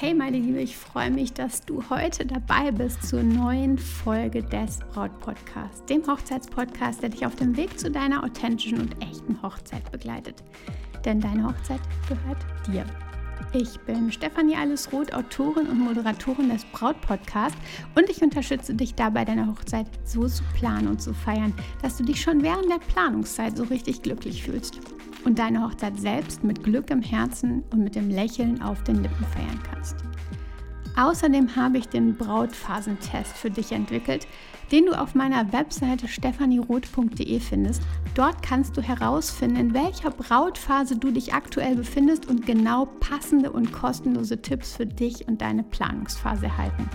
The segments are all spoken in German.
Hey meine Liebe, ich freue mich, dass du heute dabei bist zur neuen Folge des Braut Podcasts, dem Hochzeitspodcast, der dich auf dem Weg zu deiner authentischen und echten Hochzeit begleitet. Denn deine Hochzeit gehört dir. Ich bin Stefanie Allesroth, Autorin und Moderatorin des Braut Podcasts und ich unterstütze dich dabei, deine Hochzeit so zu planen und zu feiern, dass du dich schon während der Planungszeit so richtig glücklich fühlst und deine Hochzeit selbst mit Glück im Herzen und mit dem Lächeln auf den Lippen feiern kannst. Außerdem habe ich den Brautphasentest für dich entwickelt, den du auf meiner Webseite stephanieroth.de findest. Dort kannst du herausfinden, in welcher Brautphase du dich aktuell befindest und genau passende und kostenlose Tipps für dich und deine Planungsphase erhalten.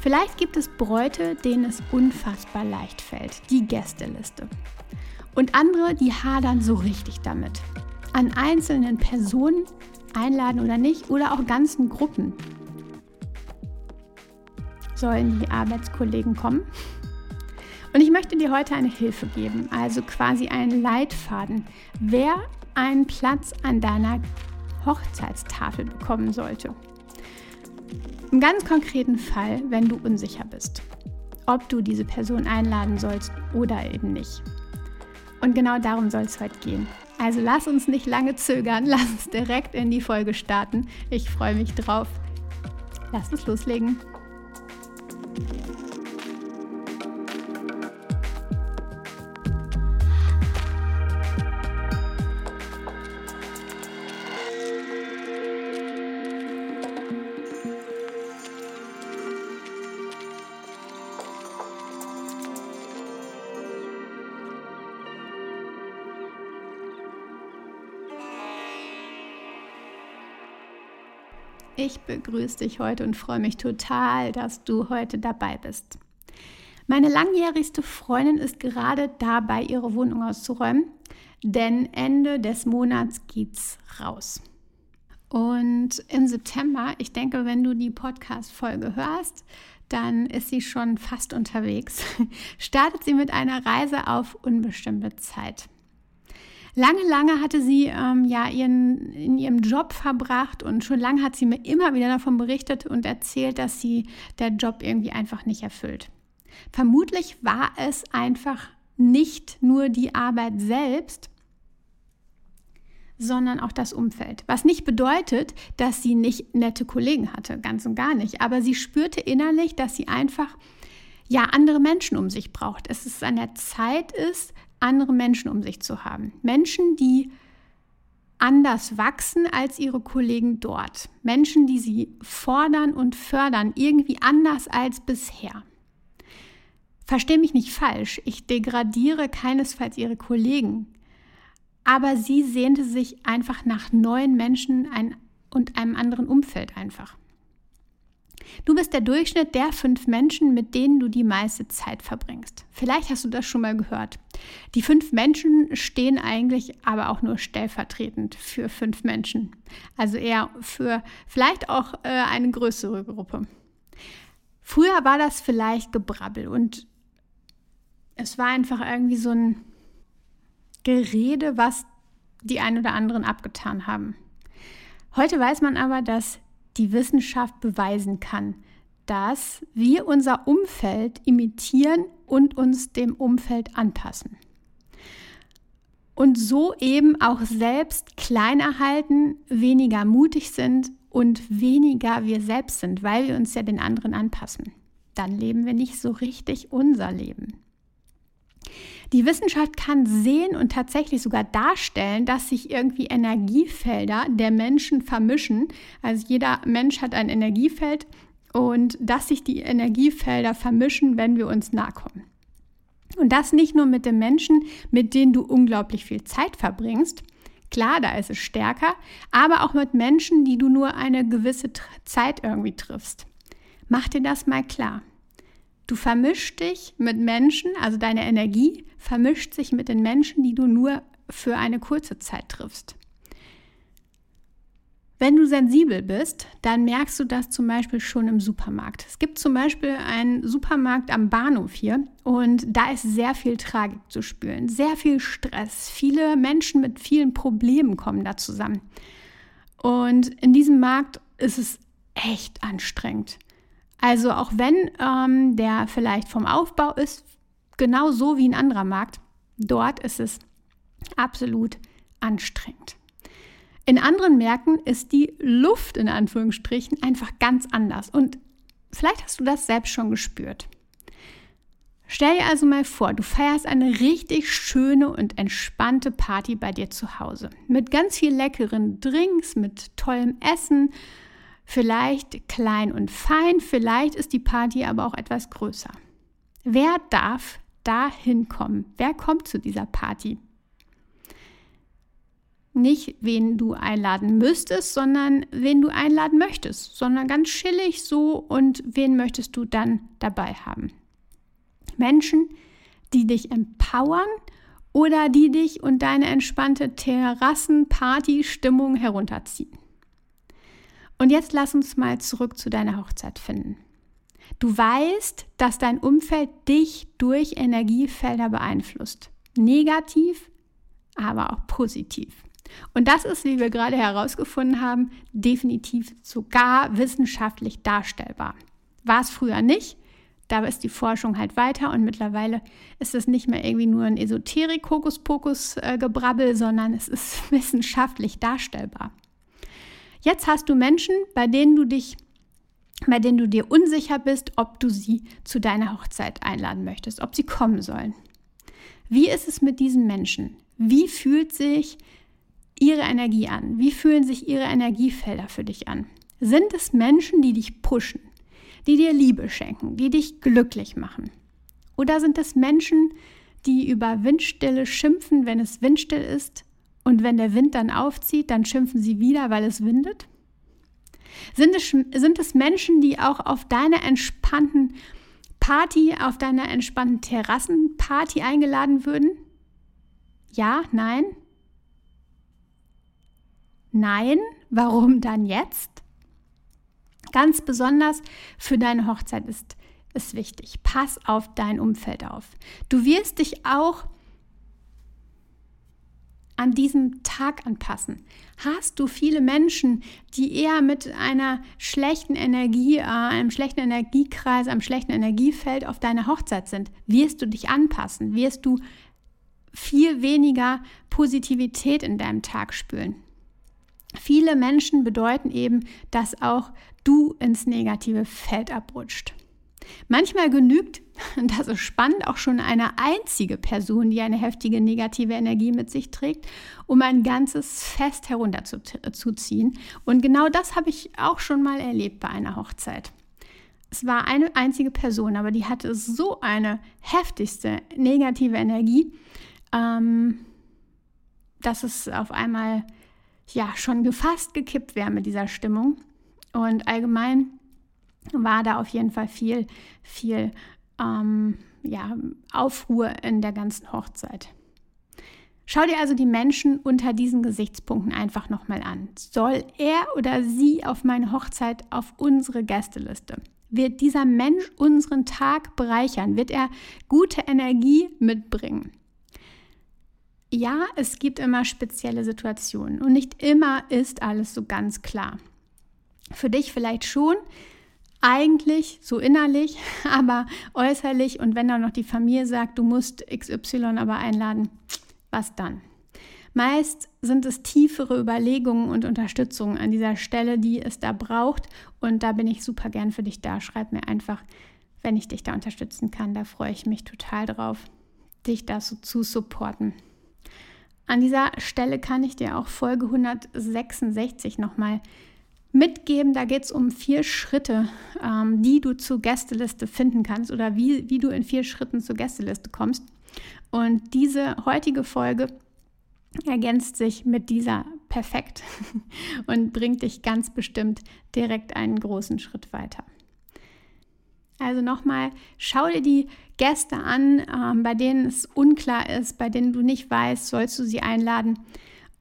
Vielleicht gibt es Bräute, denen es unfassbar leicht fällt, die Gästeliste. Und andere, die hadern so richtig damit. An einzelnen Personen einladen oder nicht oder auch ganzen Gruppen. Sollen die Arbeitskollegen kommen? Und ich möchte dir heute eine Hilfe geben, also quasi einen Leitfaden, wer einen Platz an deiner Hochzeitstafel bekommen sollte. Im ganz konkreten Fall, wenn du unsicher bist, ob du diese Person einladen sollst oder eben nicht. Und genau darum soll es heute gehen. Also lass uns nicht lange zögern, lass uns direkt in die Folge starten. Ich freue mich drauf. Lass uns loslegen. Ich begrüße dich heute und freue mich total, dass du heute dabei bist. Meine langjährigste Freundin ist gerade dabei, ihre Wohnung auszuräumen, denn Ende des Monats geht's raus. Und im September, ich denke, wenn du die Podcast-Folge hörst, dann ist sie schon fast unterwegs, startet sie mit einer Reise auf unbestimmte Zeit. Lange, lange hatte sie ähm, ja ihren, in ihrem Job verbracht und schon lange hat sie mir immer wieder davon berichtet und erzählt, dass sie der Job irgendwie einfach nicht erfüllt. Vermutlich war es einfach nicht nur die Arbeit selbst, sondern auch das Umfeld. Was nicht bedeutet, dass sie nicht nette Kollegen hatte, ganz und gar nicht. Aber sie spürte innerlich, dass sie einfach ja andere Menschen um sich braucht. Es ist an der Zeit ist, andere Menschen um sich zu haben. Menschen, die anders wachsen als ihre Kollegen dort. Menschen, die sie fordern und fördern, irgendwie anders als bisher. Versteh mich nicht falsch, ich degradiere keinesfalls ihre Kollegen, aber sie sehnte sich einfach nach neuen Menschen und einem anderen Umfeld einfach. Du bist der Durchschnitt der fünf Menschen, mit denen du die meiste Zeit verbringst. Vielleicht hast du das schon mal gehört. Die fünf Menschen stehen eigentlich aber auch nur stellvertretend für fünf Menschen. Also eher für vielleicht auch äh, eine größere Gruppe. Früher war das vielleicht Gebrabbel und es war einfach irgendwie so ein Gerede, was die ein oder anderen abgetan haben. Heute weiß man aber, dass die Wissenschaft beweisen kann, dass wir unser Umfeld imitieren und uns dem Umfeld anpassen. Und so eben auch selbst kleiner halten, weniger mutig sind und weniger wir selbst sind, weil wir uns ja den anderen anpassen. Dann leben wir nicht so richtig unser Leben. Die Wissenschaft kann sehen und tatsächlich sogar darstellen, dass sich irgendwie Energiefelder der Menschen vermischen. Also jeder Mensch hat ein Energiefeld und dass sich die Energiefelder vermischen, wenn wir uns nahe kommen. Und das nicht nur mit den Menschen, mit denen du unglaublich viel Zeit verbringst. Klar, da ist es stärker, aber auch mit Menschen, die du nur eine gewisse Zeit irgendwie triffst. Mach dir das mal klar. Du vermischst dich mit Menschen, also deine Energie vermischt sich mit den Menschen, die du nur für eine kurze Zeit triffst. Wenn du sensibel bist, dann merkst du das zum Beispiel schon im Supermarkt. Es gibt zum Beispiel einen Supermarkt am Bahnhof hier und da ist sehr viel Tragik zu spüren, sehr viel Stress. Viele Menschen mit vielen Problemen kommen da zusammen. Und in diesem Markt ist es echt anstrengend. Also auch wenn ähm, der vielleicht vom Aufbau ist, genauso wie ein anderer Markt, dort ist es absolut anstrengend. In anderen Märkten ist die Luft in Anführungsstrichen einfach ganz anders und vielleicht hast du das selbst schon gespürt. Stell dir also mal vor, du feierst eine richtig schöne und entspannte Party bei dir zu Hause. Mit ganz viel leckeren Drinks, mit tollem Essen, vielleicht klein und fein, vielleicht ist die Party aber auch etwas größer. Wer darf da hinkommen? Wer kommt zu dieser Party? Nicht, wen du einladen müsstest, sondern wen du einladen möchtest, sondern ganz chillig so und wen möchtest du dann dabei haben? Menschen, die dich empowern oder die dich und deine entspannte Terrassen-Party-Stimmung herunterziehen. Und jetzt lass uns mal zurück zu deiner Hochzeit finden. Du weißt, dass dein Umfeld dich durch Energiefelder beeinflusst. Negativ, aber auch positiv. Und das ist, wie wir gerade herausgefunden haben, definitiv sogar wissenschaftlich darstellbar. War es früher nicht, da ist die Forschung halt weiter und mittlerweile ist es nicht mehr irgendwie nur ein Esoterik-Hokuspokus-Gebrabbel, äh, sondern es ist wissenschaftlich darstellbar. Jetzt hast du Menschen, bei denen du dich bei denen du dir unsicher bist, ob du sie zu deiner Hochzeit einladen möchtest, ob sie kommen sollen. Wie ist es mit diesen Menschen? Wie fühlt sich ihre Energie an? Wie fühlen sich ihre Energiefelder für dich an? Sind es Menschen, die dich pushen, die dir Liebe schenken, die dich glücklich machen? Oder sind es Menschen, die über Windstille schimpfen, wenn es windstill ist und wenn der Wind dann aufzieht, dann schimpfen sie wieder, weil es windet? Sind es, sind es Menschen, die auch auf deiner entspannten Party, auf deiner entspannten Terrassenparty eingeladen würden? Ja, nein? Nein, warum dann jetzt? Ganz besonders für deine Hochzeit ist es wichtig. Pass auf dein Umfeld auf. Du wirst dich auch an diesem Tag anpassen. Hast du viele Menschen, die eher mit einer schlechten Energie, äh, einem schlechten Energiekreis, einem schlechten Energiefeld auf deine Hochzeit sind, wirst du dich anpassen, wirst du viel weniger Positivität in deinem Tag spüren. Viele Menschen bedeuten eben, dass auch du ins negative Feld abrutscht. Manchmal genügt, das ist spannend, auch schon eine einzige Person, die eine heftige negative Energie mit sich trägt, um ein ganzes Fest herunterzuziehen. Und genau das habe ich auch schon mal erlebt bei einer Hochzeit. Es war eine einzige Person, aber die hatte so eine heftigste negative Energie, ähm, dass es auf einmal ja schon gefasst gekippt wäre mit dieser Stimmung. Und allgemein war da auf jeden Fall viel, viel ähm, ja, Aufruhr in der ganzen Hochzeit. Schau dir also die Menschen unter diesen Gesichtspunkten einfach nochmal an. Soll er oder sie auf meine Hochzeit auf unsere Gästeliste? Wird dieser Mensch unseren Tag bereichern? Wird er gute Energie mitbringen? Ja, es gibt immer spezielle Situationen und nicht immer ist alles so ganz klar. Für dich vielleicht schon, eigentlich so innerlich, aber äußerlich und wenn dann noch die Familie sagt, du musst XY aber einladen, was dann? Meist sind es tiefere Überlegungen und Unterstützung an dieser Stelle, die es da braucht und da bin ich super gern für dich da. Schreib mir einfach, wenn ich dich da unterstützen kann, da freue ich mich total drauf, dich da so zu supporten. An dieser Stelle kann ich dir auch Folge 166 nochmal mitgeben. Da geht es um vier Schritte, ähm, die du zur Gästeliste finden kannst oder wie, wie du in vier Schritten zur Gästeliste kommst. Und diese heutige Folge ergänzt sich mit dieser perfekt und bringt dich ganz bestimmt direkt einen großen Schritt weiter. Also nochmal, schau dir die Gäste an, ähm, bei denen es unklar ist, bei denen du nicht weißt, sollst du sie einladen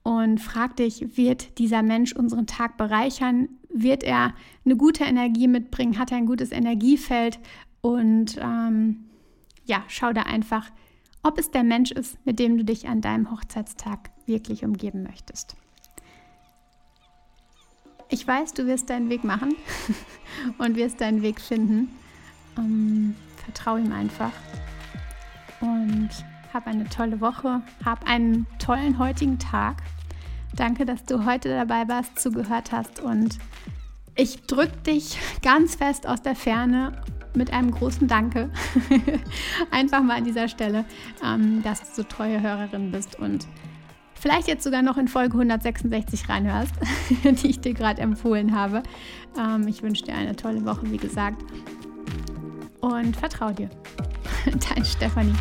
und frag dich, wird dieser Mensch unseren Tag bereichern? Wird er eine gute Energie mitbringen? Hat er ein gutes Energiefeld? Und ähm, ja, schau da einfach, ob es der Mensch ist, mit dem du dich an deinem Hochzeitstag wirklich umgeben möchtest. Ich weiß, du wirst deinen Weg machen und wirst deinen Weg finden. Ähm, vertrau ihm einfach. Und hab eine tolle Woche. Hab einen tollen heutigen Tag. Danke, dass du heute dabei warst, zugehört hast. Und ich drücke dich ganz fest aus der Ferne mit einem großen Danke. Einfach mal an dieser Stelle, ähm, dass du so treue Hörerin bist und vielleicht jetzt sogar noch in Folge 166 reinhörst, die ich dir gerade empfohlen habe. Ähm, ich wünsche dir eine tolle Woche, wie gesagt. Und vertrau dir. Dein Stefanie.